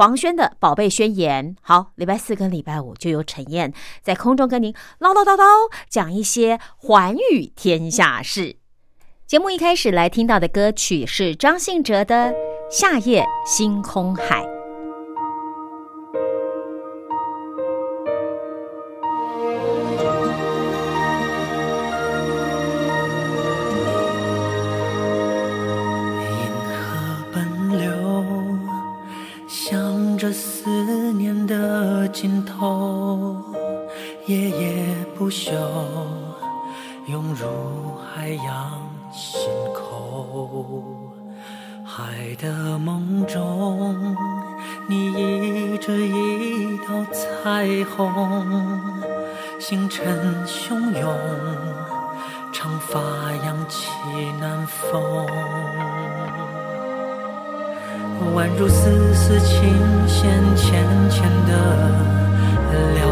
黄轩的宝贝宣言，好，礼拜四跟礼拜五就由陈燕在空中跟您唠唠叨叨讲一些寰宇天下事。节目一开始来听到的歌曲是张信哲的《夏夜星空海》。的尽头，夜夜不休，涌入海洋心口。海的梦中，你倚着一道彩虹，星辰汹涌，长发扬起南风。宛如丝丝琴弦浅浅的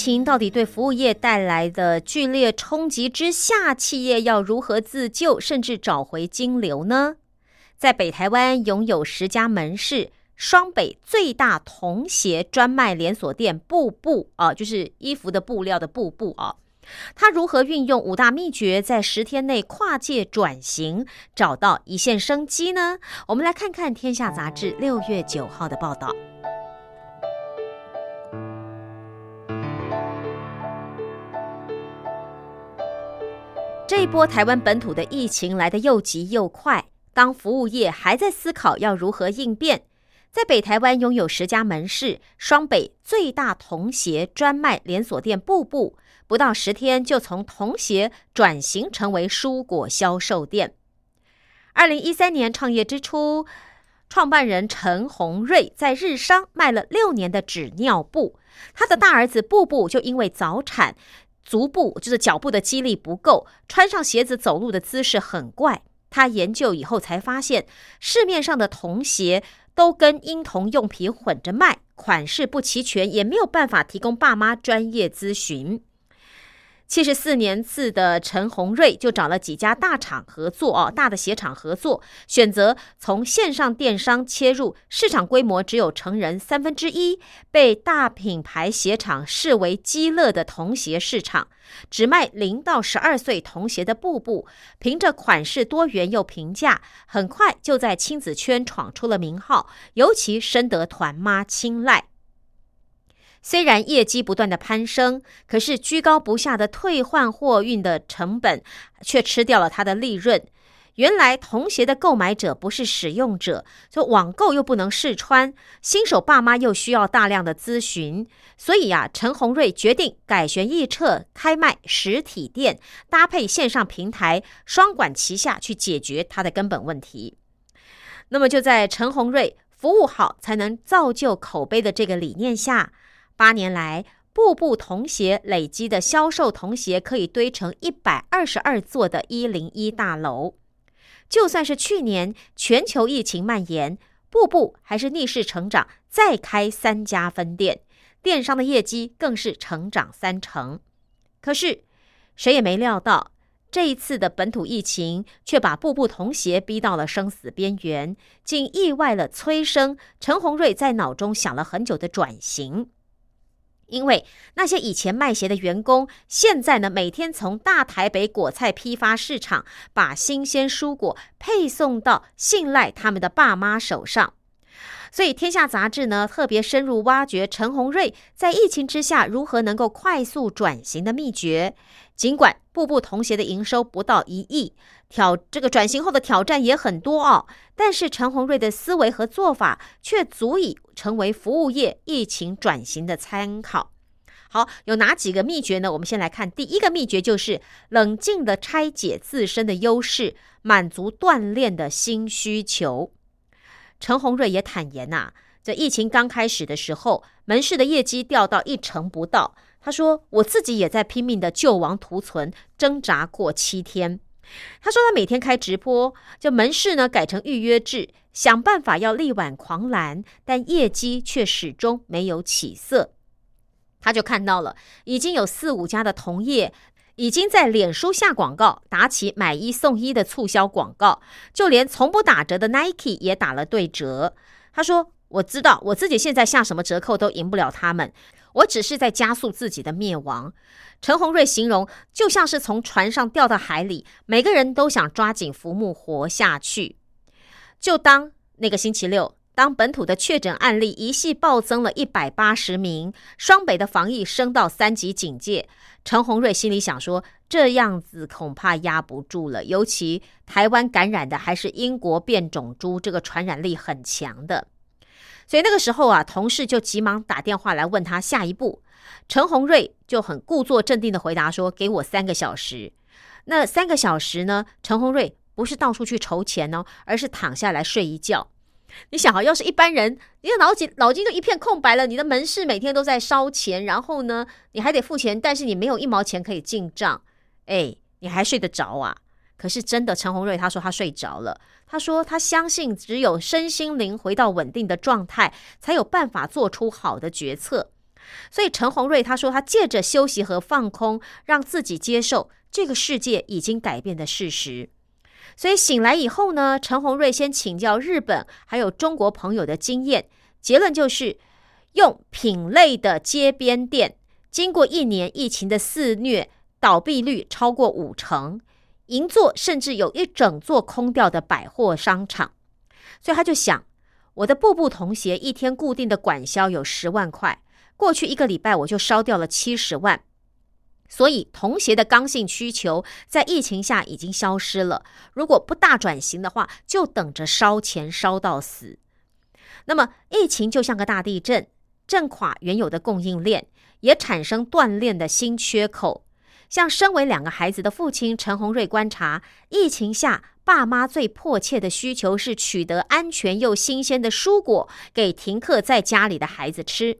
情到底对服务业带来的剧烈冲击之下，企业要如何自救，甚至找回金流呢？在北台湾拥有十家门市，双北最大童鞋专卖连锁店布布啊，就是衣服的布料的布布啊。他如何运用五大秘诀，在十天内跨界转型，找到一线生机呢？我们来看看《天下杂志》六月九号的报道。这一波台湾本土的疫情来得又急又快，当服务业还在思考要如何应变，在北台湾拥有十家门市、双北最大童鞋专卖连锁店步步，不到十天就从童鞋转型成为蔬果销售店。二零一三年创业之初，创办人陈宏瑞在日商卖了六年的纸尿布，他的大儿子布布就因为早产。足部就是脚部的肌力不够，穿上鞋子走路的姿势很怪。他研究以后才发现，市面上的童鞋都跟婴童用品混着卖，款式不齐全，也没有办法提供爸妈专业咨询。七十四年次的陈宏瑞就找了几家大厂合作哦，大的鞋厂合作，选择从线上电商切入，市场规模只有成人三分之一，被大品牌鞋厂视为鸡肋的童鞋市场，只卖零到十二岁童鞋的布布，凭着款式多元又平价，很快就在亲子圈闯出了名号，尤其深得团妈青睐。虽然业绩不断的攀升，可是居高不下的退换货运的成本却吃掉了它的利润。原来童鞋的购买者不是使用者，就网购又不能试穿，新手爸妈又需要大量的咨询，所以啊，陈宏瑞决定改弦易辙，开卖实体店，搭配线上平台，双管齐下去解决它的根本问题。那么就在陈宏瑞服务好才能造就口碑的这个理念下。八年来，步步童鞋累积的销售童鞋可以堆成一百二十二座的一零一大楼。就算是去年全球疫情蔓延，步步还是逆势成长，再开三家分店，电商的业绩更是成长三成。可是，谁也没料到，这一次的本土疫情却把步步童鞋逼到了生死边缘，竟意外了催生陈宏瑞在脑中想了很久的转型。因为那些以前卖鞋的员工，现在呢每天从大台北果菜批发市场把新鲜蔬果配送到信赖他们的爸妈手上，所以《天下杂志》呢特别深入挖掘陈宏瑞在疫情之下如何能够快速转型的秘诀。尽管步步童鞋的营收不到一亿，挑这个转型后的挑战也很多哦，但是陈宏瑞的思维和做法却足以成为服务业疫情转型的参考。好，有哪几个秘诀呢？我们先来看第一个秘诀，就是冷静的拆解自身的优势，满足锻炼的新需求。陈宏瑞也坦言呐，在疫情刚开始的时候，门市的业绩掉到一成不到。他说：“我自己也在拼命的救亡图存，挣扎过七天。”他说：“他每天开直播，就门市呢改成预约制，想办法要力挽狂澜，但业绩却始终没有起色。”他就看到了，已经有四五家的同业已经在脸书下广告，打起买一送一的促销广告，就连从不打折的 Nike 也打了对折。他说：“我知道我自己现在下什么折扣都赢不了他们。”我只是在加速自己的灭亡。陈宏瑞形容，就像是从船上掉到海里，每个人都想抓紧浮木活下去。就当那个星期六，当本土的确诊案例一系暴增了一百八十名，双北的防疫升到三级警戒，陈宏瑞心里想说，这样子恐怕压不住了。尤其台湾感染的还是英国变种株，这个传染力很强的。所以那个时候啊，同事就急忙打电话来问他下一步。陈宏瑞就很故作镇定的回答说：“给我三个小时。”那三个小时呢？陈宏瑞不是到处去筹钱哦，而是躺下来睡一觉。你想啊，要是一般人，你的脑筋脑筋就一片空白了。你的门市每天都在烧钱，然后呢，你还得付钱，但是你没有一毛钱可以进账。哎，你还睡得着啊？可是真的，陈宏瑞他说他睡着了。他说他相信，只有身心灵回到稳定的状态，才有办法做出好的决策。所以陈宏瑞他说，他借着休息和放空，让自己接受这个世界已经改变的事实。所以醒来以后呢，陈宏瑞先请教日本还有中国朋友的经验，结论就是用品类的街边店，经过一年疫情的肆虐。倒闭率超过五成，银座甚至有一整座空掉的百货商场。所以他就想，我的步步童鞋一天固定的管销有十万块，过去一个礼拜我就烧掉了七十万。所以童鞋的刚性需求在疫情下已经消失了。如果不大转型的话，就等着烧钱烧到死。那么疫情就像个大地震，震垮原有的供应链，也产生断链的新缺口。像身为两个孩子的父亲陈宏瑞观察，疫情下爸妈最迫切的需求是取得安全又新鲜的蔬果给停课在家里的孩子吃。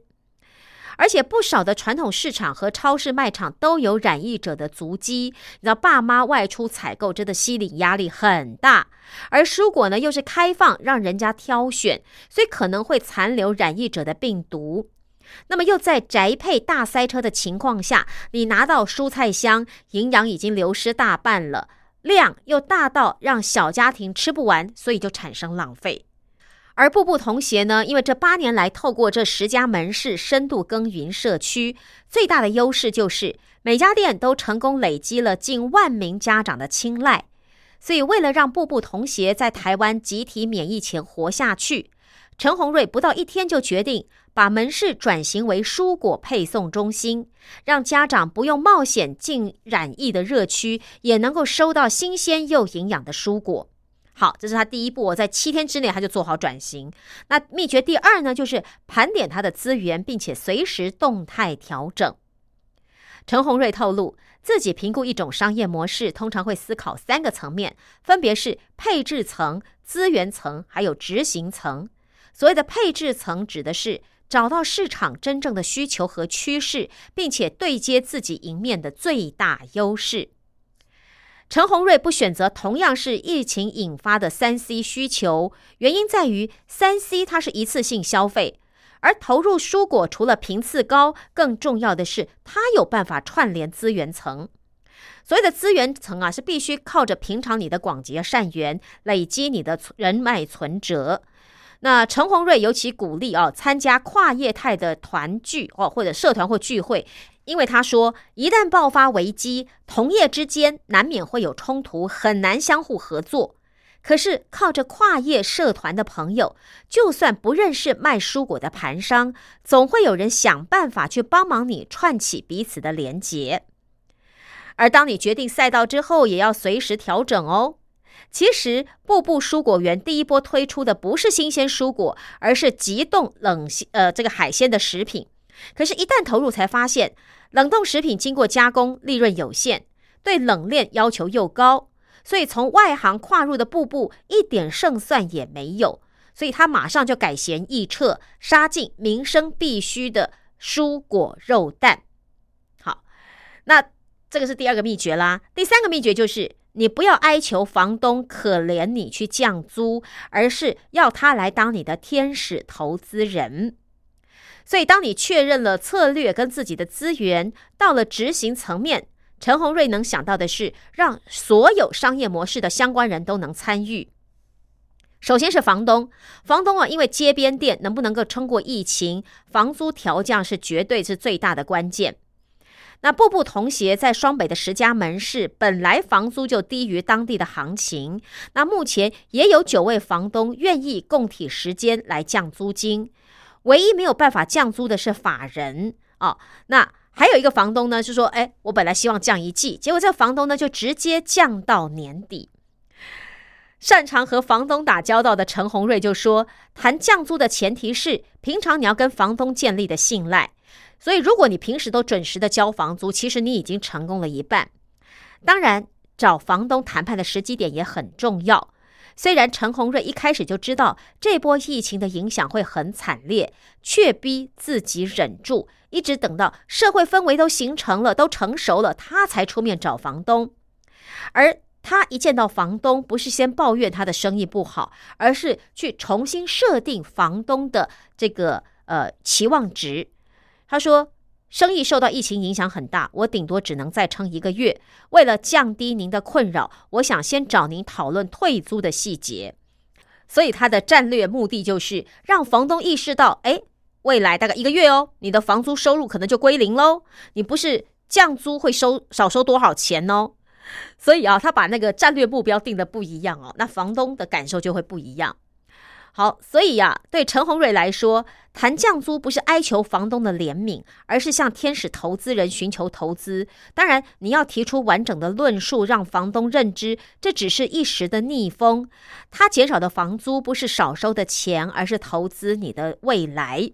而且不少的传统市场和超市卖场都有染疫者的足迹，你知道爸妈外出采购真的心理压力很大，而蔬果呢又是开放让人家挑选，所以可能会残留染疫者的病毒。那么又在宅配大塞车的情况下，你拿到蔬菜箱，营养已经流失大半了，量又大到让小家庭吃不完，所以就产生浪费。而步步童鞋呢？因为这八年来，透过这十家门市深度耕耘社区，最大的优势就是每家店都成功累积了近万名家长的青睐。所以，为了让步步童鞋在台湾集体免疫前活下去，陈宏瑞不到一天就决定把门市转型为蔬果配送中心，让家长不用冒险进染疫的热区，也能够收到新鲜又营养的蔬果。好，这是他第一步。在七天之内，他就做好转型。那秘诀第二呢，就是盘点他的资源，并且随时动态调整。陈宏瑞透露，自己评估一种商业模式，通常会思考三个层面，分别是配置层、资源层，还有执行层。所谓的配置层，指的是找到市场真正的需求和趋势，并且对接自己赢面的最大优势。陈宏瑞不选择同样是疫情引发的三 C 需求，原因在于三 C 它是一次性消费，而投入蔬果除了频次高，更重要的是它有办法串联资源层。所谓的资源层啊，是必须靠着平常你的广结善缘，累积你的人脉存折。那陈宏瑞尤其鼓励啊，参加跨业态的团聚哦，或者社团或聚会。因为他说，一旦爆发危机，同业之间难免会有冲突，很难相互合作。可是靠着跨业社团的朋友，就算不认识卖蔬果的盘商，总会有人想办法去帮忙你串起彼此的连结。而当你决定赛道之后，也要随时调整哦。其实，步步蔬果园第一波推出的不是新鲜蔬果，而是急冻冷呃这个海鲜的食品。可是，一旦投入，才发现冷冻食品经过加工，利润有限，对冷链要求又高，所以从外行跨入的步步一点胜算也没有，所以他马上就改弦易辙，杀进民生必须的蔬果肉蛋。好，那这个是第二个秘诀啦。第三个秘诀就是，你不要哀求房东可怜你去降租，而是要他来当你的天使投资人。所以，当你确认了策略跟自己的资源，到了执行层面，陈宏瑞能想到的是，让所有商业模式的相关人都能参与。首先是房东，房东啊，因为街边店能不能够撑过疫情，房租调降是绝对是最大的关键。那步步同鞋在双北的十家门市，本来房租就低于当地的行情，那目前也有九位房东愿意共体时间来降租金。唯一没有办法降租的是法人哦。那还有一个房东呢，是说，哎，我本来希望降一季，结果这个房东呢就直接降到年底。擅长和房东打交道的陈宏瑞就说，谈降租的前提是平常你要跟房东建立的信赖。所以，如果你平时都准时的交房租，其实你已经成功了一半。当然，找房东谈判的时机点也很重要。虽然陈宏瑞一开始就知道这波疫情的影响会很惨烈，却逼自己忍住，一直等到社会氛围都形成了、都成熟了，他才出面找房东。而他一见到房东，不是先抱怨他的生意不好，而是去重新设定房东的这个呃期望值。他说。生意受到疫情影响很大，我顶多只能再撑一个月。为了降低您的困扰，我想先找您讨论退租的细节。所以他的战略目的就是让房东意识到，哎，未来大概一个月哦，你的房租收入可能就归零喽。你不是降租会收少收多少钱哦。所以啊，他把那个战略目标定的不一样哦，那房东的感受就会不一样。好，所以呀，对陈宏瑞来说，谈降租不是哀求房东的怜悯，而是向天使投资人寻求投资。当然，你要提出完整的论述，让房东认知这只是一时的逆风。他减少的房租不是少收的钱，而是投资你的未来。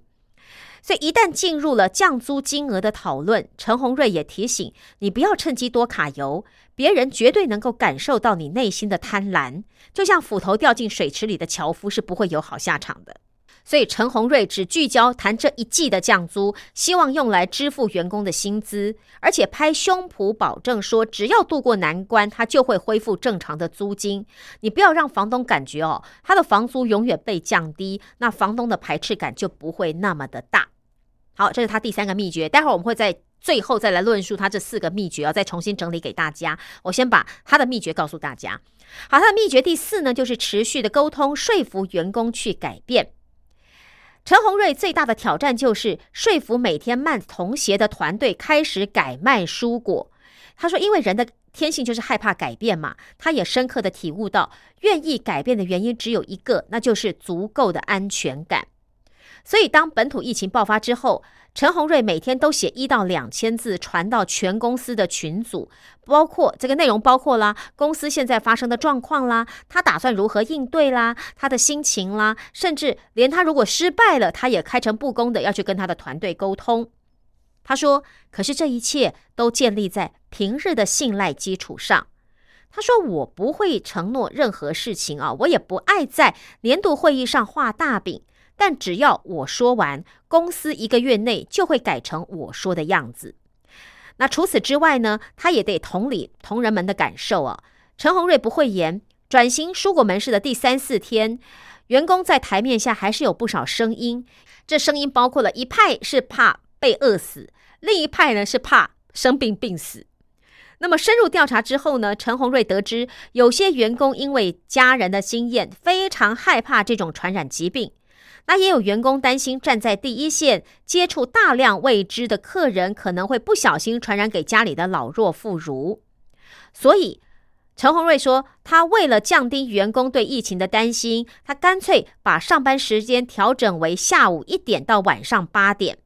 所以，一旦进入了降租金额的讨论，陈宏瑞也提醒你不要趁机多卡油，别人绝对能够感受到你内心的贪婪，就像斧头掉进水池里的樵夫是不会有好下场的。所以，陈宏瑞只聚焦谈这一季的降租，希望用来支付员工的薪资，而且拍胸脯保证说，只要渡过难关，他就会恢复正常的租金。你不要让房东感觉哦，他的房租永远被降低，那房东的排斥感就不会那么的大。好，这是他第三个秘诀。待会儿我们会在最后再来论述他这四个秘诀，要再重新整理给大家。我先把他的秘诀告诉大家。好，他的秘诀第四呢，就是持续的沟通，说服员工去改变。陈宏瑞最大的挑战就是说服每天卖童鞋的团队开始改卖蔬果。他说，因为人的天性就是害怕改变嘛。他也深刻的体悟到，愿意改变的原因只有一个，那就是足够的安全感。所以，当本土疫情爆发之后，陈宏瑞每天都写一到两千字传到全公司的群组，包括这个内容包括啦，公司现在发生的状况啦，他打算如何应对啦，他的心情啦，甚至连他如果失败了，他也开诚布公的要去跟他的团队沟通。他说：“可是这一切都建立在平日的信赖基础上。”他说：“我不会承诺任何事情啊，我也不爱在年度会议上画大饼。”但只要我说完，公司一个月内就会改成我说的样子。那除此之外呢？他也得同理同仁们的感受啊。陈宏瑞不会言，转型蔬果门市的第三四天，员工在台面下还是有不少声音。这声音包括了一派是怕被饿死，另一派呢是怕生病病死。那么深入调查之后呢？陈宏瑞得知，有些员工因为家人的经验，非常害怕这种传染疾病。那也有员工担心，站在第一线接触大量未知的客人，可能会不小心传染给家里的老弱妇孺。所以，陈宏瑞说，他为了降低员工对疫情的担心，他干脆把上班时间调整为下午一点到晚上八点，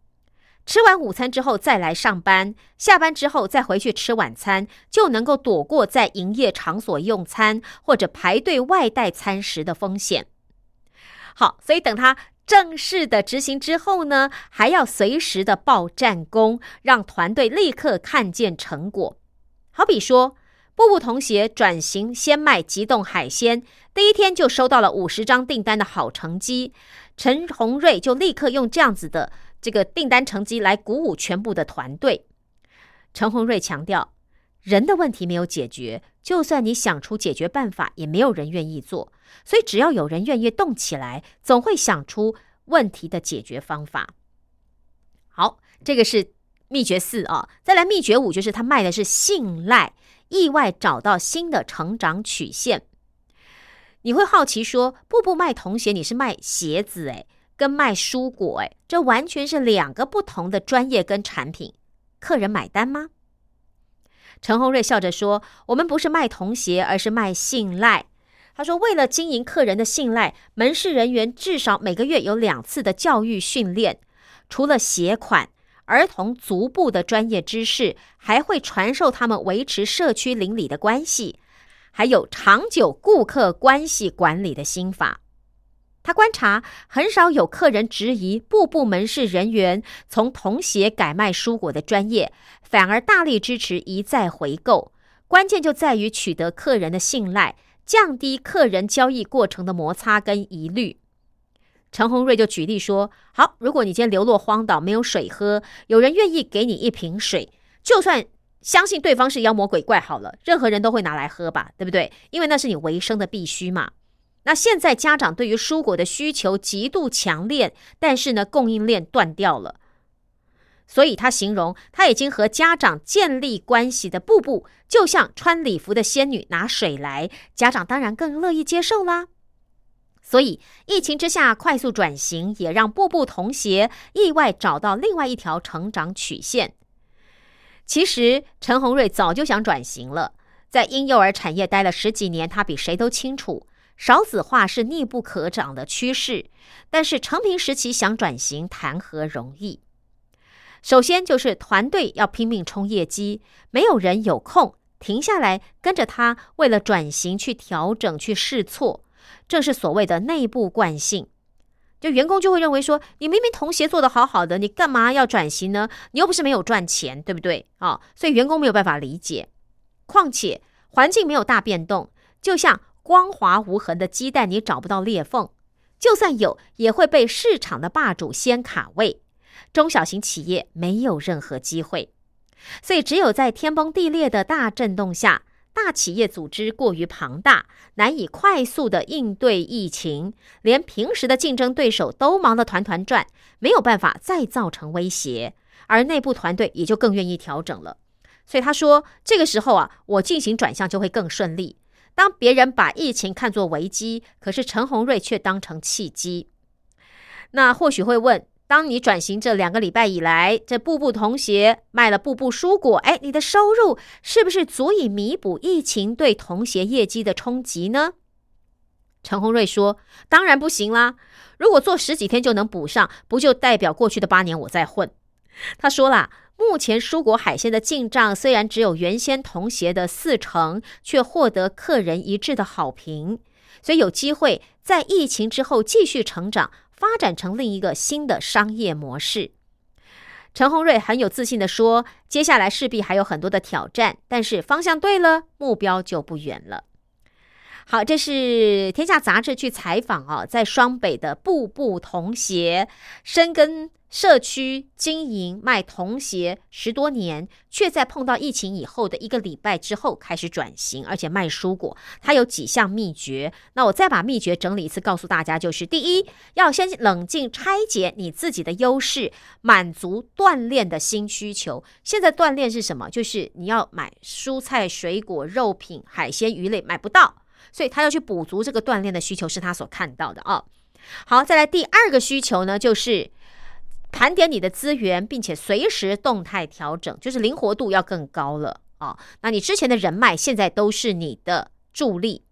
吃完午餐之后再来上班，下班之后再回去吃晚餐，就能够躲过在营业场所用餐或者排队外带餐食的风险。好，所以等他。正式的执行之后呢，还要随时的报战功，让团队立刻看见成果。好比说，步步童鞋转型先卖急冻海鲜，第一天就收到了五十张订单的好成绩。陈宏瑞就立刻用这样子的这个订单成绩来鼓舞全部的团队。陈宏瑞强调，人的问题没有解决，就算你想出解决办法，也没有人愿意做。所以，只要有人愿意动起来，总会想出问题的解决方法。好，这个是秘诀四啊。再来，秘诀五就是他卖的是信赖，意外找到新的成长曲线。你会好奇说，步步卖童鞋，你是卖鞋子诶，跟卖蔬果诶，这完全是两个不同的专业跟产品，客人买单吗？陈宏瑞笑着说：“我们不是卖童鞋，而是卖信赖。”他说：“为了经营客人的信赖，门市人员至少每个月有两次的教育训练。除了鞋款、儿童足部的专业知识，还会传授他们维持社区邻里的关系，还有长久顾客关系管理的心法。他观察，很少有客人质疑步步门市人员从童鞋改卖蔬果的专业，反而大力支持一再回购。关键就在于取得客人的信赖。”降低客人交易过程的摩擦跟疑虑，陈宏瑞就举例说：好，如果你今天流落荒岛没有水喝，有人愿意给你一瓶水，就算相信对方是妖魔鬼怪，好了，任何人都会拿来喝吧，对不对？因为那是你维生的必须嘛。那现在家长对于蔬果的需求极度强烈，但是呢，供应链断掉了。所以他形容他已经和家长建立关系的步步，就像穿礼服的仙女拿水来，家长当然更乐意接受啦。所以疫情之下快速转型，也让步步童鞋意外找到另外一条成长曲线。其实陈宏瑞早就想转型了，在婴幼儿产业待了十几年，他比谁都清楚少子化是逆不可长的趋势。但是成平时期想转型，谈何容易？首先就是团队要拼命冲业绩，没有人有空停下来跟着他，为了转型去调整、去试错，这是所谓的内部惯性。就员工就会认为说，你明明同协做得好好的，你干嘛要转型呢？你又不是没有赚钱，对不对？啊，所以员工没有办法理解。况且环境没有大变动，就像光滑无痕的鸡蛋，你找不到裂缝，就算有，也会被市场的霸主先卡位。中小型企业没有任何机会，所以只有在天崩地裂的大震动下，大企业组织过于庞大，难以快速的应对疫情，连平时的竞争对手都忙得团团转，没有办法再造成威胁，而内部团队也就更愿意调整了。所以他说，这个时候啊，我进行转向就会更顺利。当别人把疫情看作危机，可是陈宏瑞却当成契机。那或许会问。当你转型这两个礼拜以来，这步步童鞋卖了步步蔬果，哎，你的收入是不是足以弥补疫情对童鞋业绩的冲击呢？陈宏瑞说：“当然不行啦！如果做十几天就能补上，不就代表过去的八年我在混？”他说啦，目前蔬果海鲜的进账虽然只有原先童鞋的四成，却获得客人一致的好评，所以有机会在疫情之后继续成长。发展成另一个新的商业模式。陈宏瑞很有自信的说：“接下来势必还有很多的挑战，但是方向对了，目标就不远了。”好，这是《天下杂志》去采访啊，在双北的步步童鞋深耕。社区经营卖童鞋十多年，却在碰到疫情以后的一个礼拜之后开始转型，而且卖蔬果。它有几项秘诀，那我再把秘诀整理一次，告诉大家：就是第一，要先冷静拆解你自己的优势，满足锻炼的新需求。现在锻炼是什么？就是你要买蔬菜、水果、肉品、海鲜、鱼类买不到，所以他要去补足这个锻炼的需求，是他所看到的啊。好，再来第二个需求呢，就是。盘点你的资源，并且随时动态调整，就是灵活度要更高了啊！那你之前的人脉现在都是你的助力。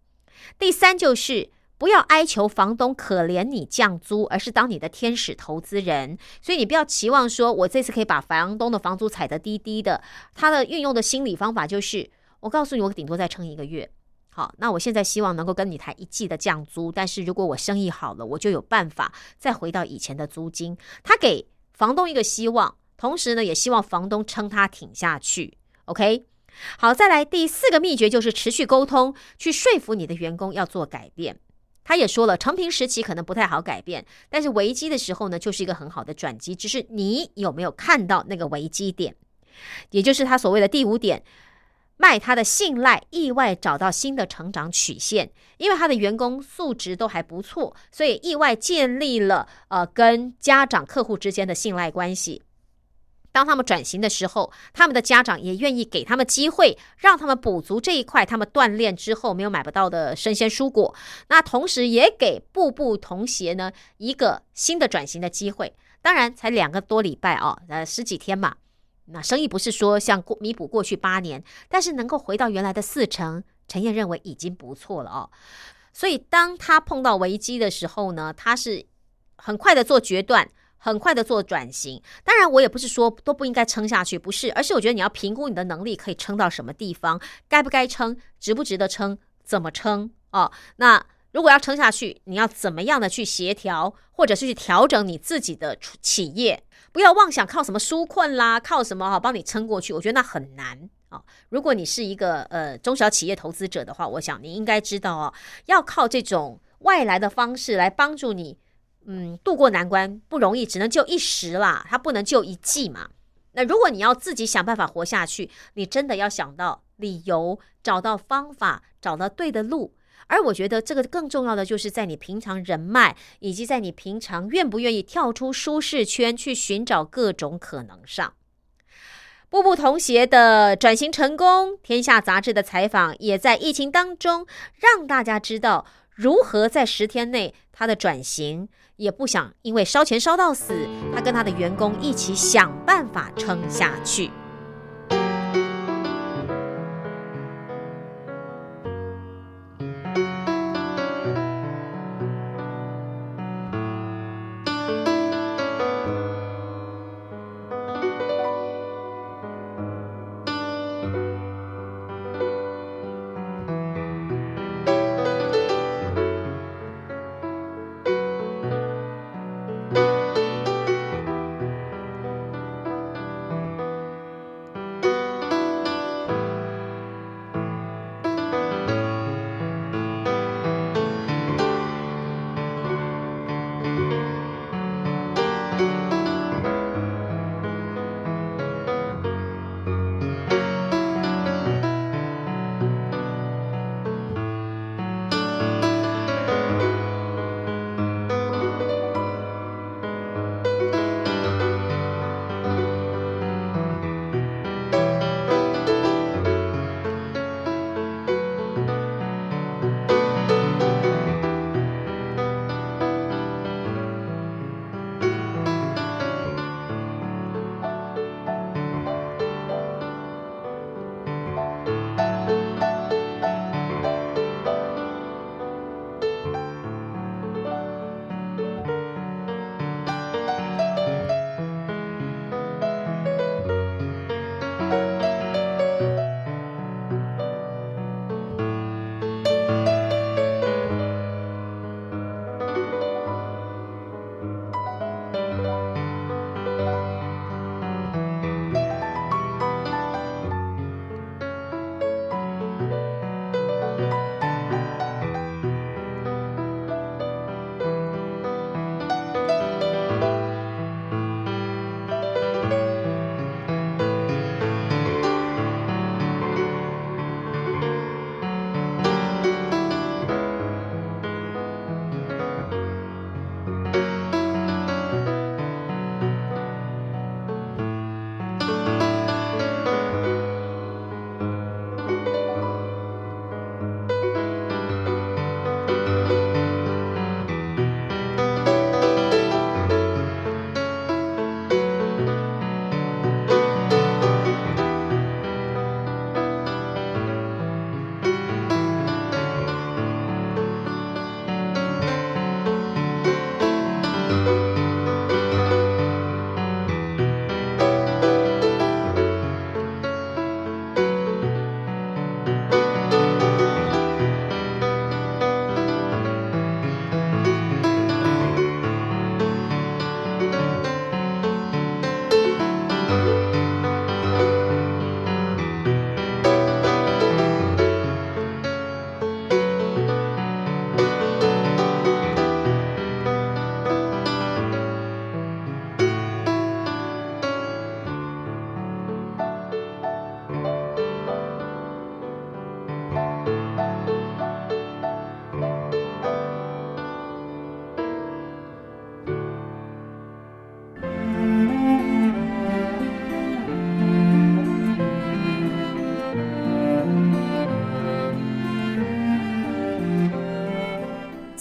第三就是不要哀求房东可怜你降租，而是当你的天使投资人。所以你不要期望说我这次可以把房东的房租踩得低低的。他的运用的心理方法就是，我告诉你，我顶多再撑一个月。好，那我现在希望能够跟你谈一季的降租，但是如果我生意好了，我就有办法再回到以前的租金。他给房东一个希望，同时呢，也希望房东撑他挺下去。OK，好，再来第四个秘诀就是持续沟通，去说服你的员工要做改变。他也说了，成平时期可能不太好改变，但是危机的时候呢，就是一个很好的转机。只是你有没有看到那个危机点，也就是他所谓的第五点。卖他的信赖，意外找到新的成长曲线，因为他的员工素质都还不错，所以意外建立了呃跟家长、客户之间的信赖关系。当他们转型的时候，他们的家长也愿意给他们机会，让他们补足这一块他们锻炼之后没有买不到的生鲜蔬果。那同时也给步步童鞋呢一个新的转型的机会。当然才两个多礼拜哦，呃十几天嘛。那生意不是说像过弥补过去八年，但是能够回到原来的四成，陈燕认为已经不错了哦。所以当他碰到危机的时候呢，他是很快的做决断，很快的做转型。当然，我也不是说都不应该撑下去，不是，而是我觉得你要评估你的能力可以撑到什么地方，该不该撑，值不值得撑，怎么撑哦。那如果要撑下去，你要怎么样的去协调，或者是去调整你自己的企业？不要妄想靠什么纾困啦，靠什么哈帮你撑过去，我觉得那很难啊。如果你是一个呃中小企业投资者的话，我想你应该知道哦，要靠这种外来的方式来帮助你，嗯，渡过难关不容易，只能救一时啦，它不能救一季嘛。那如果你要自己想办法活下去，你真的要想到理由，找到方法，找到对的路。而我觉得这个更重要的，就是在你平常人脉，以及在你平常愿不愿意跳出舒适圈去寻找各种可能上。步步童鞋的转型成功，天下杂志的采访也在疫情当中让大家知道如何在十天内他的转型，也不想因为烧钱烧到死，他跟他的员工一起想办法撑下去。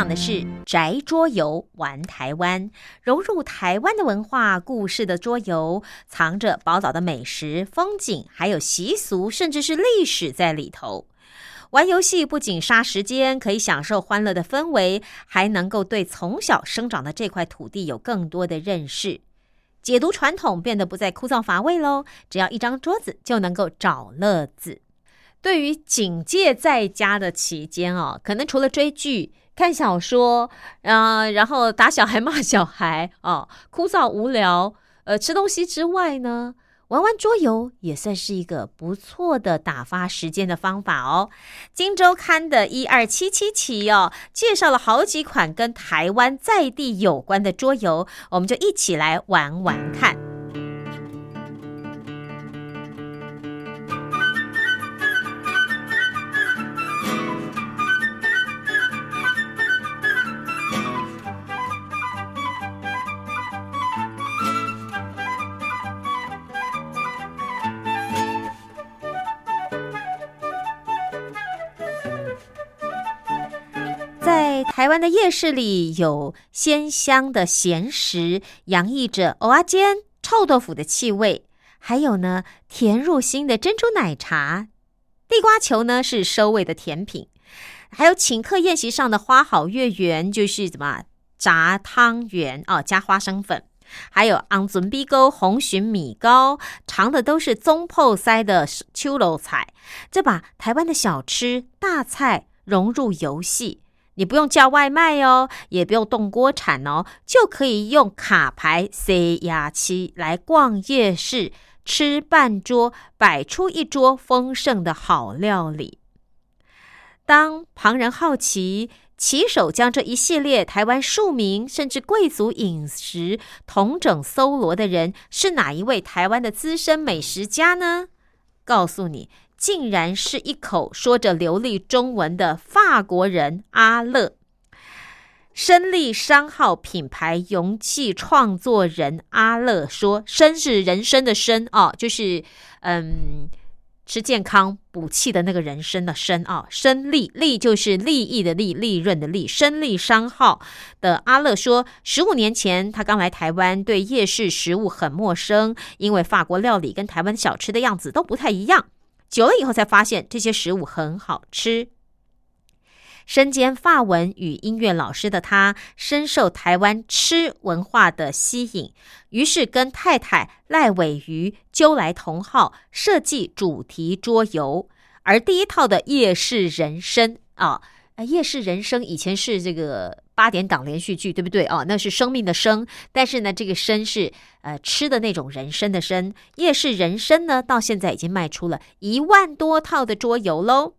享的是宅桌游玩台湾，融入台湾的文化故事的桌游，藏着宝岛的美食、风景，还有习俗，甚至是历史在里头。玩游戏不仅杀时间，可以享受欢乐的氛围，还能够对从小生长的这块土地有更多的认识。解读传统变得不再枯燥乏味喽，只要一张桌子就能够找乐子。对于警戒在家的期间哦，可能除了追剧、看小说，呃，然后打小孩、骂小孩 哦，枯燥无聊，呃，吃东西之外呢，玩玩桌游也算是一个不错的打发时间的方法哦。金周刊的一二七七期哦，介绍了好几款跟台湾在地有关的桌游，我们就一起来玩玩看。台湾的夜市里，有鲜香的咸食，洋溢着蚵仔煎、臭豆腐的气味，还有呢甜入心的珍珠奶茶。地瓜球呢是收味的甜品，还有请客宴席上的花好月圆，就是怎么炸汤圆哦，加花生粉。还有昂尊碧沟红鲟米糕，尝的都是中破塞的秋楼菜。这把台湾的小吃大菜融入游戏。你不用叫外卖哦，也不用动锅铲哦，就可以用卡牌 C 压七来逛夜市，吃半桌，摆出一桌丰盛的好料理。当旁人好奇，起手将这一系列台湾庶民甚至贵族饮食同整搜罗的人，是哪一位台湾的资深美食家呢？告诉你。竟然是一口说着流利中文的法国人阿乐，生力商号品牌容器创作人阿乐说：“生是人生的生哦，就是嗯，吃健康补气的那个人生的生哦，生利利就是利益的利，利润的利。生力商号的阿乐说，十五年前他刚来台湾，对夜市食物很陌生，因为法国料理跟台湾小吃的样子都不太一样。”久了以后才发现这些食物很好吃。身兼法文与音乐老师的他，深受台湾吃文化的吸引，于是跟太太赖伟瑜揪来同号设计主题桌游。而第一套的夜市人生啊，夜市人生以前是这个。八点档连续剧对不对哦？那是生命的生，但是呢，这个生是呃吃的那种人参的参。夜市人参呢，到现在已经卖出了一万多套的桌游喽。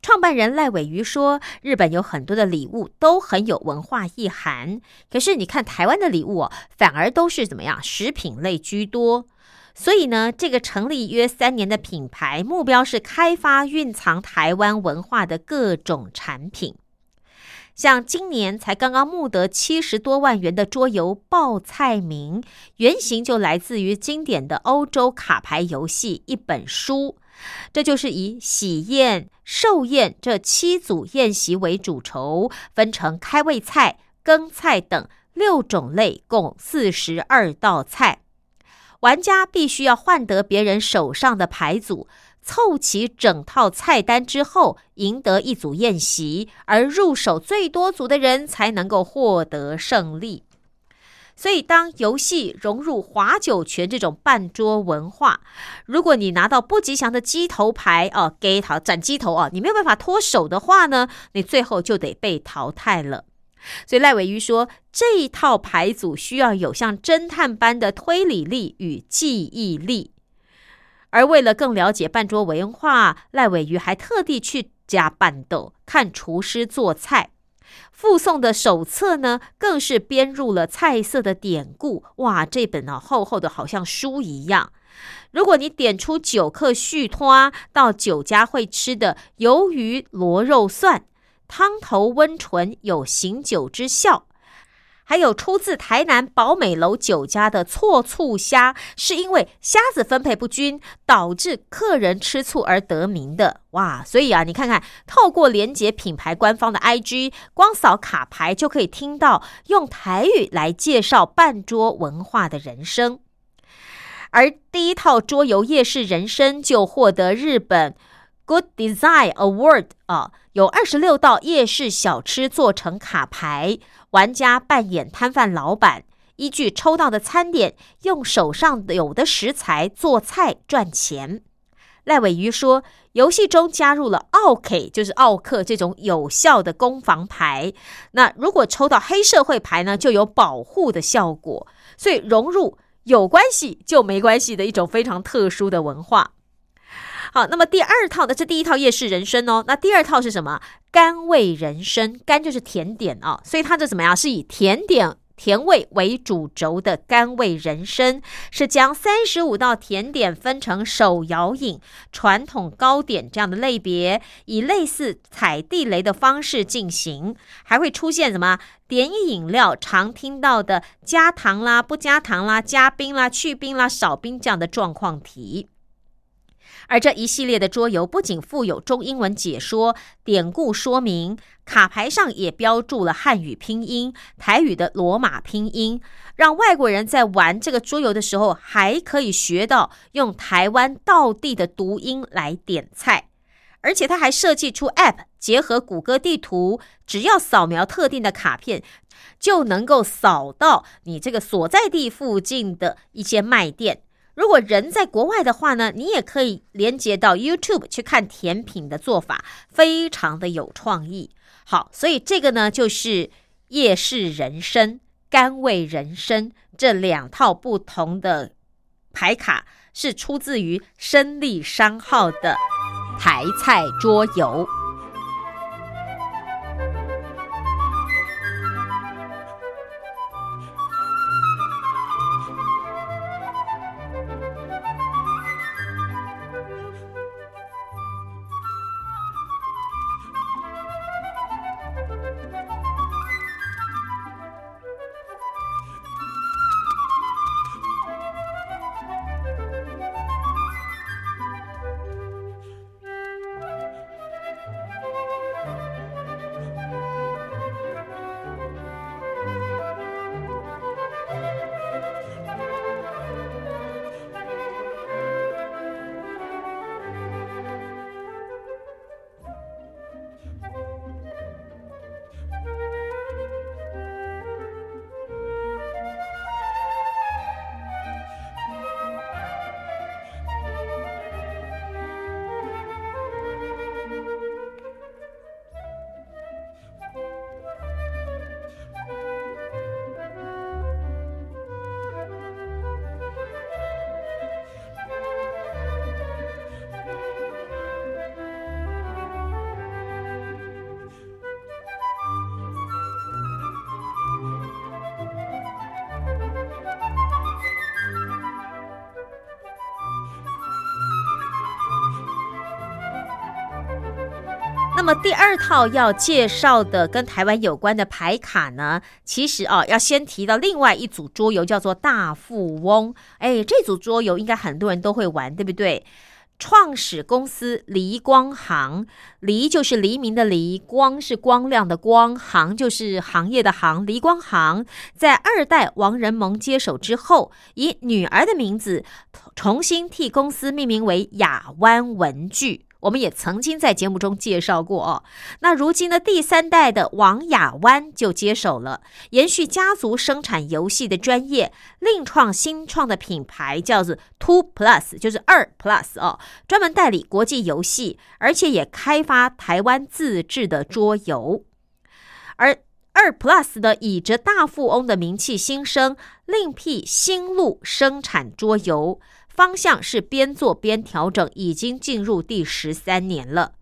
创办人赖伟瑜说：“日本有很多的礼物都很有文化意涵，可是你看台湾的礼物哦，反而都是怎么样？食品类居多。所以呢，这个成立约三年的品牌，目标是开发蕴藏台湾文化的各种产品。”像今年才刚刚募得七十多万元的桌游《报菜名》，原型就来自于经典的欧洲卡牌游戏一本书。这就是以喜宴、寿宴这七组宴席为主轴，分成开胃菜、羹菜等六种类，共四十二道菜。玩家必须要换得别人手上的牌组。凑齐整套菜单之后，赢得一组宴席，而入手最多组的人才能够获得胜利。所以，当游戏融入划酒泉这种半桌文化，如果你拿到不吉祥的鸡头牌哦，给桃斩鸡头哦，你没有办法脱手的话呢，你最后就得被淘汰了。所以赖伟瑜说，这一套牌组需要有像侦探般的推理力与记忆力。而为了更了解半桌文化，赖伟瑜还特地去加拌豆，看厨师做菜。附送的手册呢，更是编入了菜色的典故。哇，这本呢厚厚的，好像书一样。如果你点出酒客续托到酒家会吃的鱿鱼螺肉蒜汤头温醇，有醒酒之效。还有出自台南宝美楼酒家的错醋虾，是因为虾子分配不均，导致客人吃醋而得名的。哇，所以啊，你看看，透过连接品牌官方的 IG，光扫卡牌就可以听到用台语来介绍半桌文化的人生。而第一套桌游《夜市人生》就获得日本 Good Design Award 啊，有二十六道夜市小吃做成卡牌。玩家扮演摊贩老板，依据抽到的餐点，用手上有的食材做菜赚钱。赖伟瑜说，游戏中加入了奥 K，就是奥克这种有效的攻防牌。那如果抽到黑社会牌呢，就有保护的效果。所以融入有关系就没关系的一种非常特殊的文化。好，那么第二套的这第一套夜市人生哦，那第二套是什么？甘味人生，甘就是甜点哦，所以它这怎么样？是以甜点甜味为主轴的甘味人生，是将三十五道甜点分成手摇饮、传统糕点这样的类别，以类似踩地雷的方式进行，还会出现什么点饮料常听到的加糖啦、不加糖啦、加冰啦、去冰啦、少冰这样的状况题。而这一系列的桌游不仅附有中英文解说、典故说明，卡牌上也标注了汉语拼音、台语的罗马拼音，让外国人在玩这个桌游的时候，还可以学到用台湾道地的读音来点菜。而且他还设计出 App，结合谷歌地图，只要扫描特定的卡片，就能够扫到你这个所在地附近的一些卖店。如果人在国外的话呢，你也可以连接到 YouTube 去看甜品的做法，非常的有创意。好，所以这个呢就是夜市人参、甘味人参这两套不同的牌卡，是出自于生力商号的台菜桌游。第二套要介绍的跟台湾有关的牌卡呢，其实啊要先提到另外一组桌游，叫做大富翁。哎，这组桌游应该很多人都会玩，对不对？创始公司黎光行，黎就是黎明的黎，光是光亮的光，行就是行业的行。黎光行在二代王仁蒙接手之后，以女儿的名字重新替公司命名为亚湾文具。我们也曾经在节目中介绍过哦。那如今的第三代的王亚湾就接手了，延续家族生产游戏的专业，另创新创的品牌叫做 Two Plus，就是二 Plus 哦，专门代理国际游戏，而且也开发台湾自制的桌游。而二 Plus 呢，以着大富翁的名气新生，另辟新路生产桌游。方向是边做边调整，已经进入第十三年了。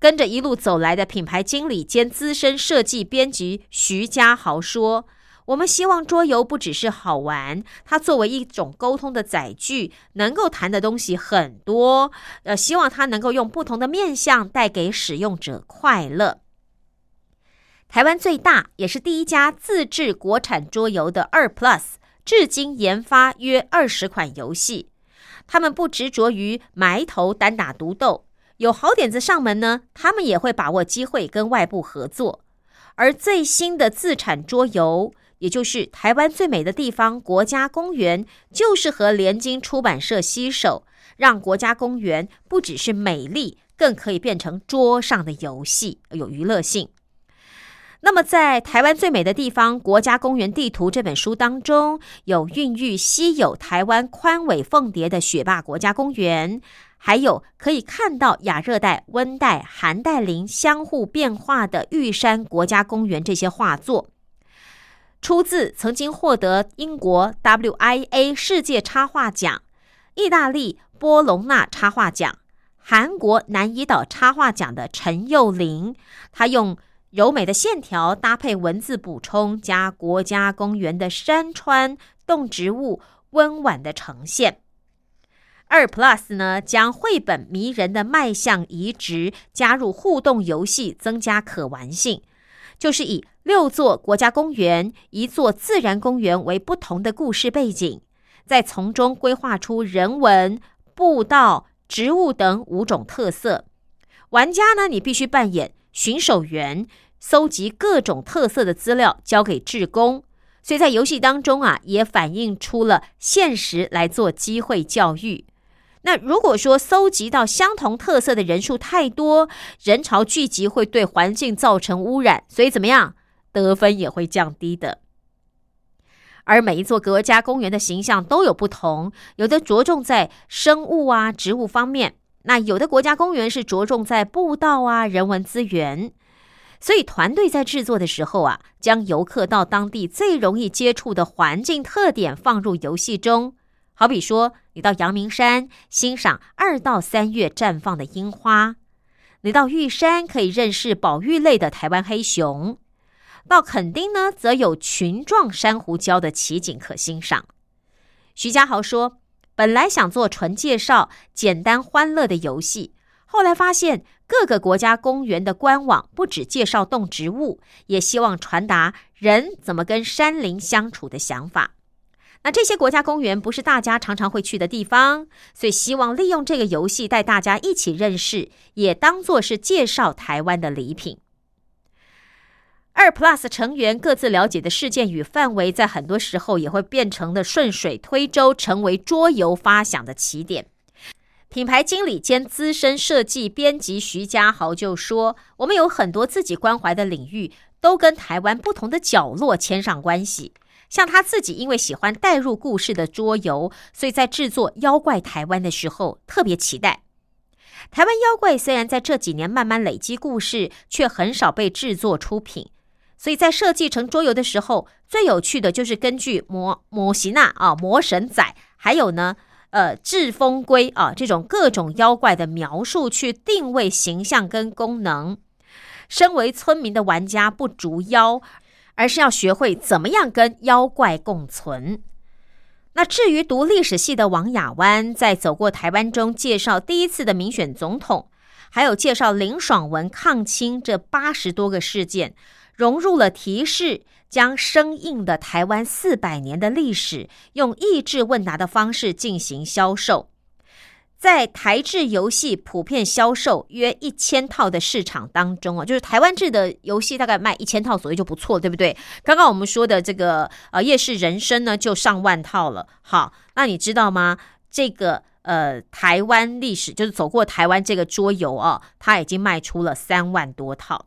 跟着一路走来的品牌经理兼资深设计编辑徐家豪说：“我们希望桌游不只是好玩，它作为一种沟通的载具，能够谈的东西很多。呃，希望它能够用不同的面向带给使用者快乐。”台湾最大也是第一家自制国产桌游的二 Plus，至今研发约二十款游戏。他们不执着于埋头单打独斗。有好点子上门呢，他们也会把握机会跟外部合作。而最新的自产桌游，也就是台湾最美的地方——国家公园，就是和联经出版社携手，让国家公园不只是美丽，更可以变成桌上的游戏，有娱乐性。那么，在《台湾最美的地方——国家公园地图》这本书当中，有孕育稀有台湾宽尾凤蝶的雪霸国家公园。还有可以看到亚热带、温带、寒带林相互变化的玉山国家公园这些画作，出自曾经获得英国 WIA 世界插画奖、意大利波隆纳插画奖、韩国南怡岛插画奖的陈幼玲。他用柔美的线条搭配文字补充，加国家公园的山川、动植物温婉的呈现。二 Plus 呢，将绘本迷人的卖相移植加入互动游戏，增加可玩性。就是以六座国家公园、一座自然公园为不同的故事背景，再从中规划出人文、步道、植物等五种特色。玩家呢，你必须扮演巡守员，搜集各种特色的资料，交给志工。所以在游戏当中啊，也反映出了现实来做机会教育。那如果说搜集到相同特色的人数太多，人潮聚集会对环境造成污染，所以怎么样，得分也会降低的。而每一座国家公园的形象都有不同，有的着重在生物啊、植物方面，那有的国家公园是着重在步道啊、人文资源。所以团队在制作的时候啊，将游客到当地最容易接触的环境特点放入游戏中。好比说，你到阳明山欣赏二到三月绽放的樱花；你到玉山可以认识宝玉类的台湾黑熊；到垦丁呢，则有群状珊瑚礁的奇景可欣赏。徐家豪说：“本来想做纯介绍、简单欢乐的游戏，后来发现各个国家公园的官网不只介绍动植物，也希望传达人怎么跟山林相处的想法。”那这些国家公园不是大家常常会去的地方，所以希望利用这个游戏带大家一起认识，也当做是介绍台湾的礼品。二 Plus 成员各自了解的事件与范围，在很多时候也会变成了顺水推舟，成为桌游发想的起点。品牌经理兼资深设计编辑徐家豪就说：“我们有很多自己关怀的领域，都跟台湾不同的角落牵上关系。”像他自己，因为喜欢带入故事的桌游，所以在制作《妖怪台湾》的时候特别期待。台湾妖怪虽然在这几年慢慢累积故事，却很少被制作出品，所以在设计成桌游的时候，最有趣的就是根据魔魔西娜啊、魔神仔，还有呢，呃，智风龟啊这种各种妖怪的描述，去定位形象跟功能。身为村民的玩家不逐妖。而是要学会怎么样跟妖怪共存。那至于读历史系的王雅湾，在走过台湾中介绍第一次的民选总统，还有介绍林爽文抗清这八十多个事件，融入了提示，将生硬的台湾四百年的历史，用益智问答的方式进行销售。在台制游戏普遍销售约一千套的市场当中啊，就是台湾制的游戏大概卖一千套左右就不错，对不对？刚刚我们说的这个呃夜市人生呢，就上万套了。好，那你知道吗？这个呃台湾历史就是走过台湾这个桌游啊，它已经卖出了三万多套。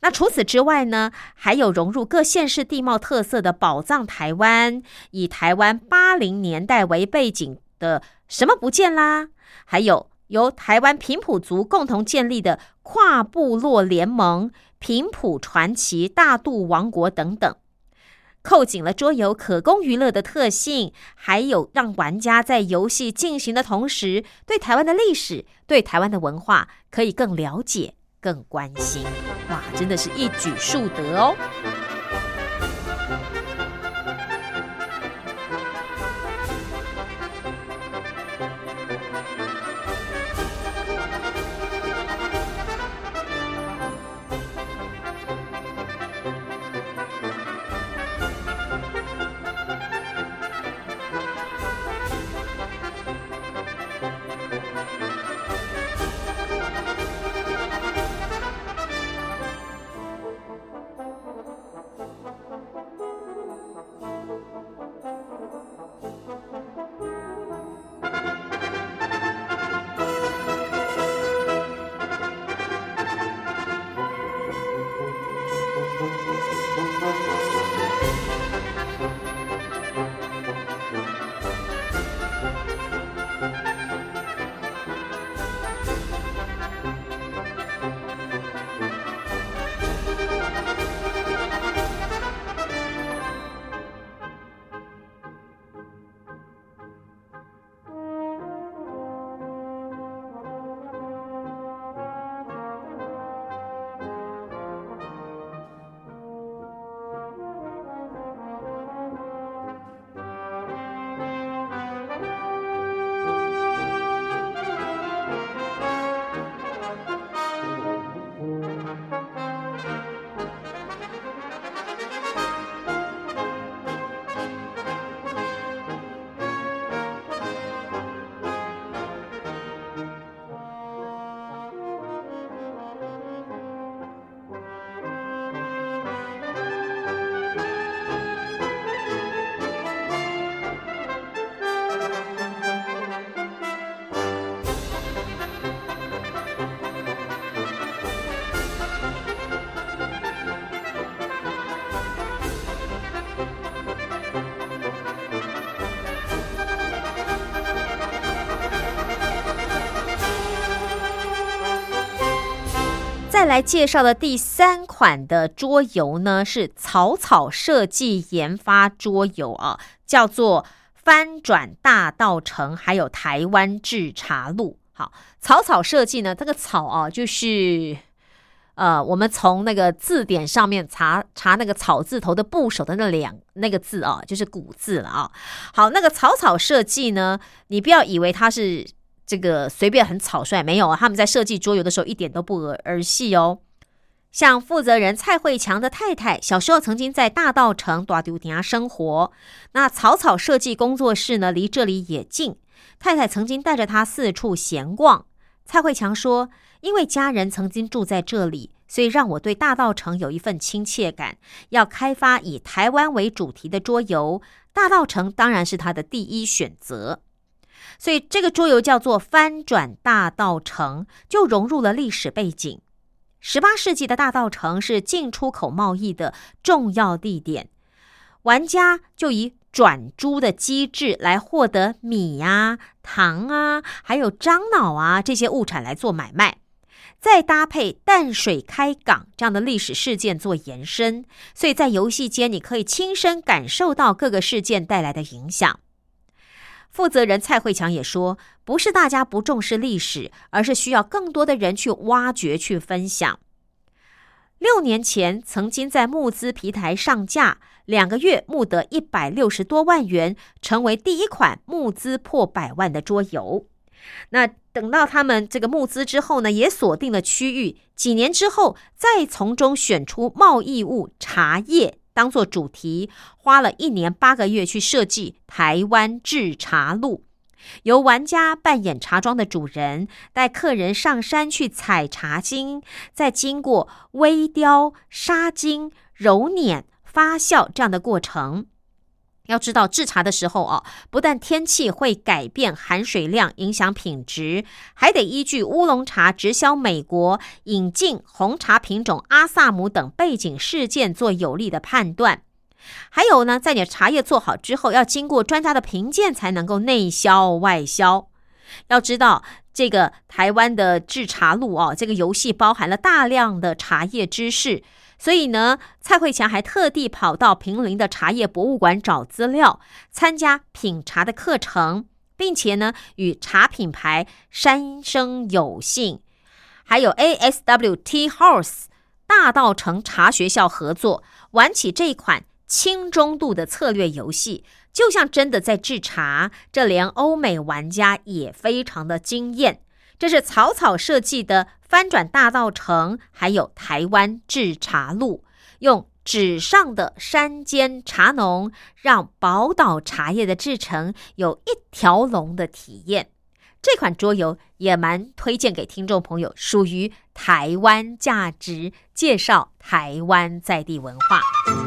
那除此之外呢，还有融入各县市地貌特色的宝藏台湾，以台湾八零年代为背景的。什么不见啦？还有由台湾平埔族共同建立的跨部落联盟、平埔传奇、大肚王国等等，扣紧了桌游可供娱乐的特性，还有让玩家在游戏进行的同时，对台湾的历史、对台湾的文化可以更了解、更关心。哇，真的是一举数得哦！来介绍的第三款的桌游呢，是草草设计研发桌游啊，叫做翻转大道城，还有台湾制茶路。好，草草设计呢，这个草啊，就是呃，我们从那个字典上面查查那个草字头的部首的那两那个字啊，就是古字了啊。好，那个草草设计呢，你不要以为它是。这个随便很草率，没有！他们在设计桌游的时候一点都不儿戏哦。像负责人蔡慧强的太太，小时候曾经在大道城大丢底下生活。那草草设计工作室呢，离这里也近。太太曾经带着他四处闲逛。蔡慧强说：“因为家人曾经住在这里，所以让我对大道城有一份亲切感。要开发以台湾为主题的桌游，大道城当然是他的第一选择。”所以这个桌游叫做“翻转大道城”，就融入了历史背景。十八世纪的大道城是进出口贸易的重要地点，玩家就以转珠的机制来获得米啊、糖啊，还有樟脑啊这些物产来做买卖，再搭配淡水开港这样的历史事件做延伸，所以在游戏间你可以亲身感受到各个事件带来的影响。负责人蔡慧强也说：“不是大家不重视历史，而是需要更多的人去挖掘、去分享。”六年前，曾经在募资平台上架，两个月募得一百六十多万元，成为第一款募资破百万的桌游。那等到他们这个募资之后呢，也锁定了区域，几年之后再从中选出贸易物茶叶。当做主题，花了一年八个月去设计台湾制茶路，由玩家扮演茶庄的主人，带客人上山去采茶精，再经过微雕、杀精、揉捻、发酵这样的过程。要知道制茶的时候哦，不但天气会改变含水量，影响品质，还得依据乌龙茶直销美国、引进红茶品种阿萨姆等背景事件做有力的判断。还有呢，在你茶叶做好之后，要经过专家的评鉴才能够内销外销。要知道这个台湾的制茶路哦，这个游戏包含了大量的茶叶知识。所以呢，蔡慧强还特地跑到平林的茶叶博物馆找资料，参加品茶的课程，并且呢，与茶品牌山生有幸，还有 ASW t House 大道城茶学校合作，玩起这款轻中度的策略游戏，就像真的在制茶。这连欧美玩家也非常的惊艳。这是草草设计的翻转大道城，还有台湾制茶路，用纸上的山间茶农，让宝岛茶叶的制成有一条龙的体验。这款桌游也蛮推荐给听众朋友，属于台湾价值，介绍台湾在地文化。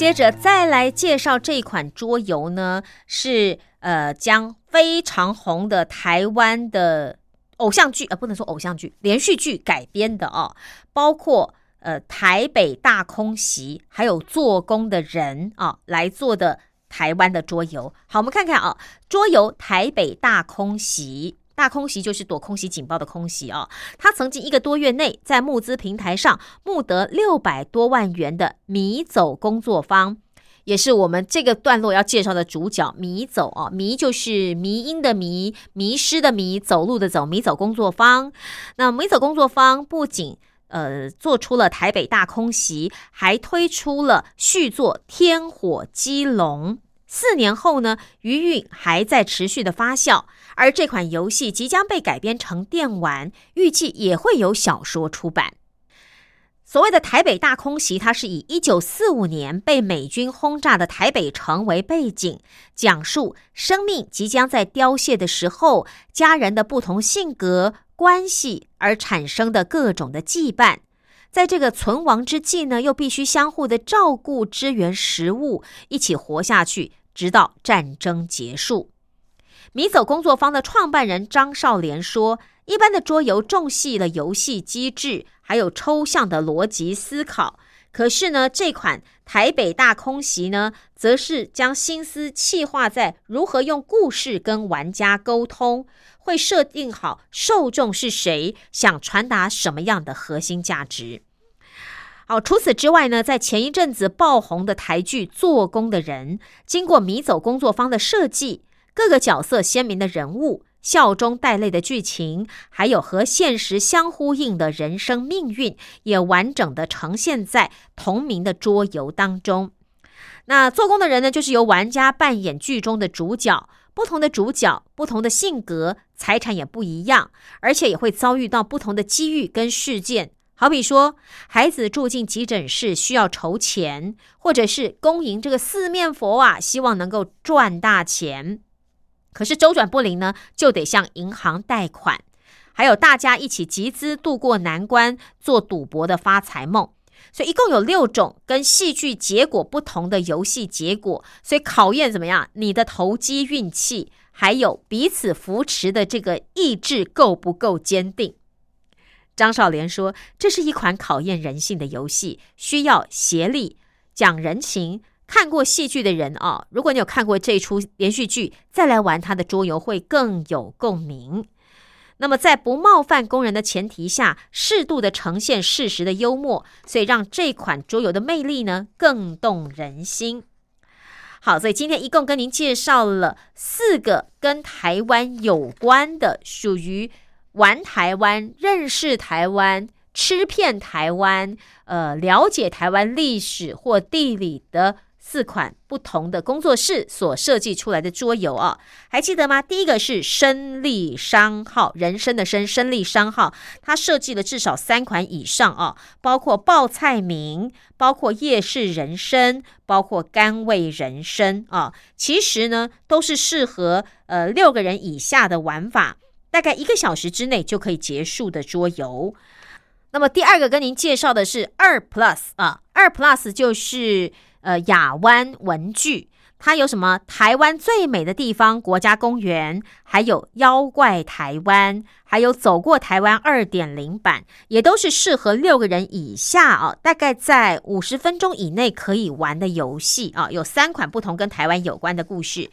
接着再来介绍这款桌游呢，是呃将非常红的台湾的偶像剧，呃不能说偶像剧，连续剧改编的哦，包括呃台北大空袭，还有做工的人啊来做的台湾的桌游。好，我们看看啊，桌游台北大空袭。大空袭就是躲空袭警报的空袭哦。他曾经一个多月内在募资平台上募得六百多万元的迷走工作坊，也是我们这个段落要介绍的主角。迷走哦，迷就是迷音的迷，迷失的迷，走路的走。迷走工作坊，那迷走工作坊不仅呃做出了台北大空袭，还推出了续作天火鸡龙。四年后呢，余韵还在持续的发酵。而这款游戏即将被改编成电玩，预计也会有小说出版。所谓的台北大空袭，它是以一九四五年被美军轰炸的台北城为背景，讲述生命即将在凋谢的时候，家人的不同性格关系而产生的各种的羁绊，在这个存亡之际呢，又必须相互的照顾、支援食物，一起活下去，直到战争结束。米走工作坊的创办人张少莲说：“一般的桌游重细了游戏机制，还有抽象的逻辑思考。可是呢，这款台北大空袭呢，则是将心思气化在如何用故事跟玩家沟通，会设定好受众是谁，想传达什么样的核心价值。好，除此之外呢，在前一阵子爆红的台剧《做工的人》，经过米走工作坊的设计。”各个角色鲜明的人物，笑中带泪的剧情，还有和现实相呼应的人生命运，也完整的呈现在同名的桌游当中。那做工的人呢，就是由玩家扮演剧中的主角。不同的主角，不同的性格，财产也不一样，而且也会遭遇到不同的机遇跟事件。好比说，孩子住进急诊室需要筹钱，或者是恭迎这个四面佛啊，希望能够赚大钱。可是周转不灵呢，就得向银行贷款。还有大家一起集资渡过难关，做赌博的发财梦。所以一共有六种跟戏剧结果不同的游戏结果，所以考验怎么样？你的投机运气，还有彼此扶持的这个意志够不够坚定？张少莲说：“这是一款考验人性的游戏，需要协力、讲人情。看过戏剧的人啊，如果你有看过这出连续剧，再来玩他的桌游会更有共鸣。”那么，在不冒犯工人的前提下，适度的呈现事实的幽默，所以让这款桌游的魅力呢更动人心。好，所以今天一共跟您介绍了四个跟台湾有关的，属于玩台湾、认识台湾、吃遍台湾、呃了解台湾历史或地理的。四款不同的工作室所设计出来的桌游啊，还记得吗？第一个是生力商号，人生的生，生力商号，它设计了至少三款以上啊，包括报菜名，包括夜市人生，包括甘味人生啊。其实呢，都是适合呃六个人以下的玩法，大概一个小时之内就可以结束的桌游。那么第二个跟您介绍的是二 Plus 啊，二 Plus 就是。呃，亚湾文具，它有什么？台湾最美的地方国家公园，还有妖怪台湾，还有走过台湾二点零版，也都是适合六个人以下啊，大概在五十分钟以内可以玩的游戏啊。有三款不同跟台湾有关的故事。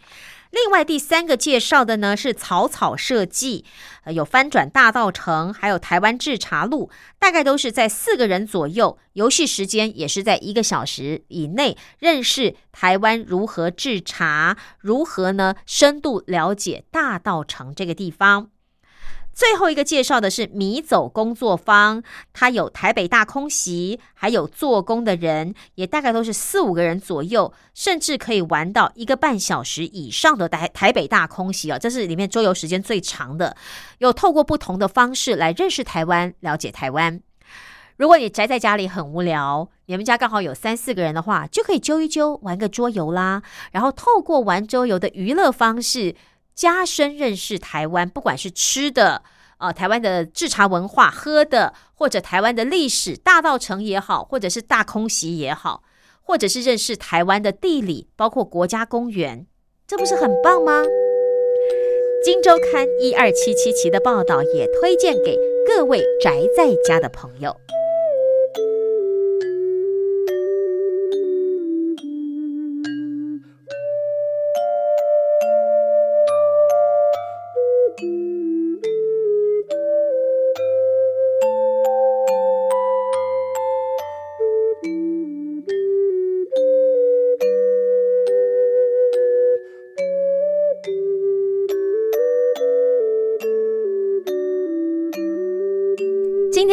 另外第三个介绍的呢是草草设计，呃，有翻转大道城，还有台湾制茶路，大概都是在四个人左右，游戏时间也是在一个小时以内，认识台湾如何制茶，如何呢深度了解大道城这个地方。最后一个介绍的是米走工作坊，它有台北大空袭，还有做工的人，也大概都是四五个人左右，甚至可以玩到一个半小时以上的台台北大空袭啊，这是里面周游时间最长的。有透过不同的方式来认识台湾，了解台湾。如果你宅在家里很无聊，你们家刚好有三四个人的话，就可以揪一揪玩个桌游啦，然后透过玩桌游的娱乐方式。加深认识台湾，不管是吃的，呃，台湾的制茶文化、喝的，或者台湾的历史，大道城也好，或者是大空袭也好，或者是认识台湾的地理，包括国家公园，这不是很棒吗？金周刊一二七七期的报道也推荐给各位宅在家的朋友。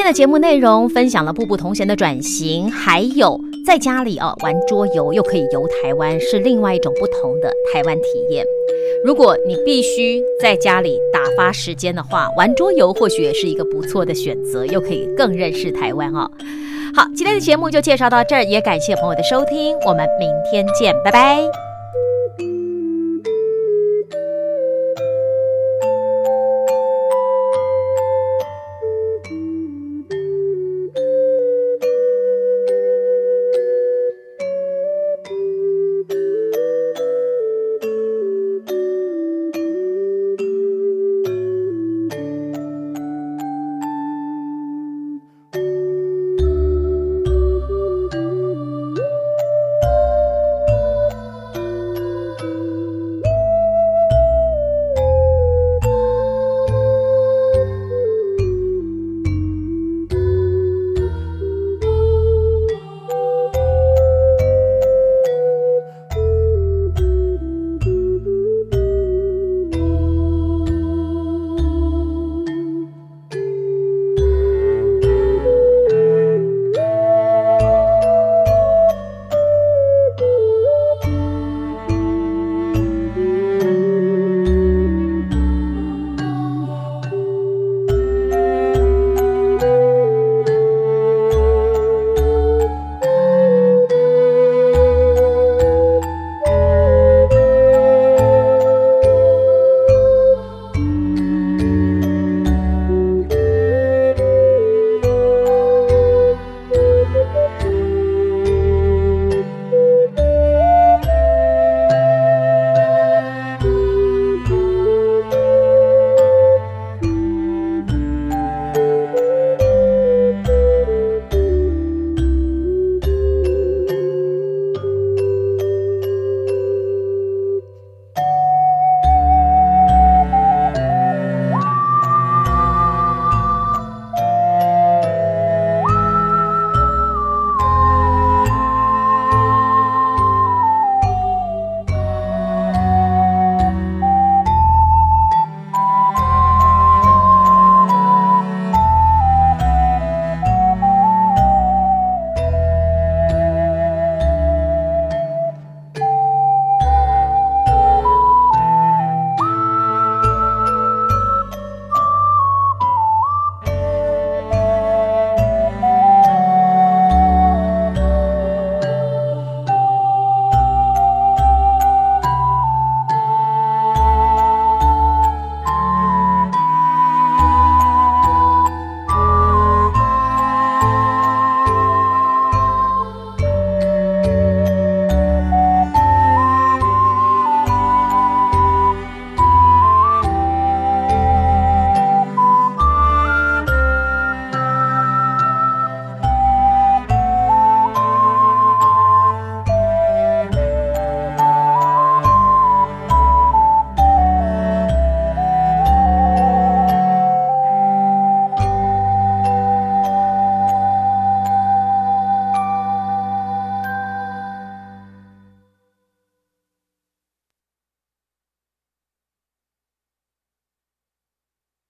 天的节目内容分享了步步同行的转型，还有在家里哦玩桌游又可以游台湾，是另外一种不同的台湾体验。如果你必须在家里打发时间的话，玩桌游或许也是一个不错的选择，又可以更认识台湾哦。好，今天的节目就介绍到这儿，也感谢朋友的收听，我们明天见，拜拜。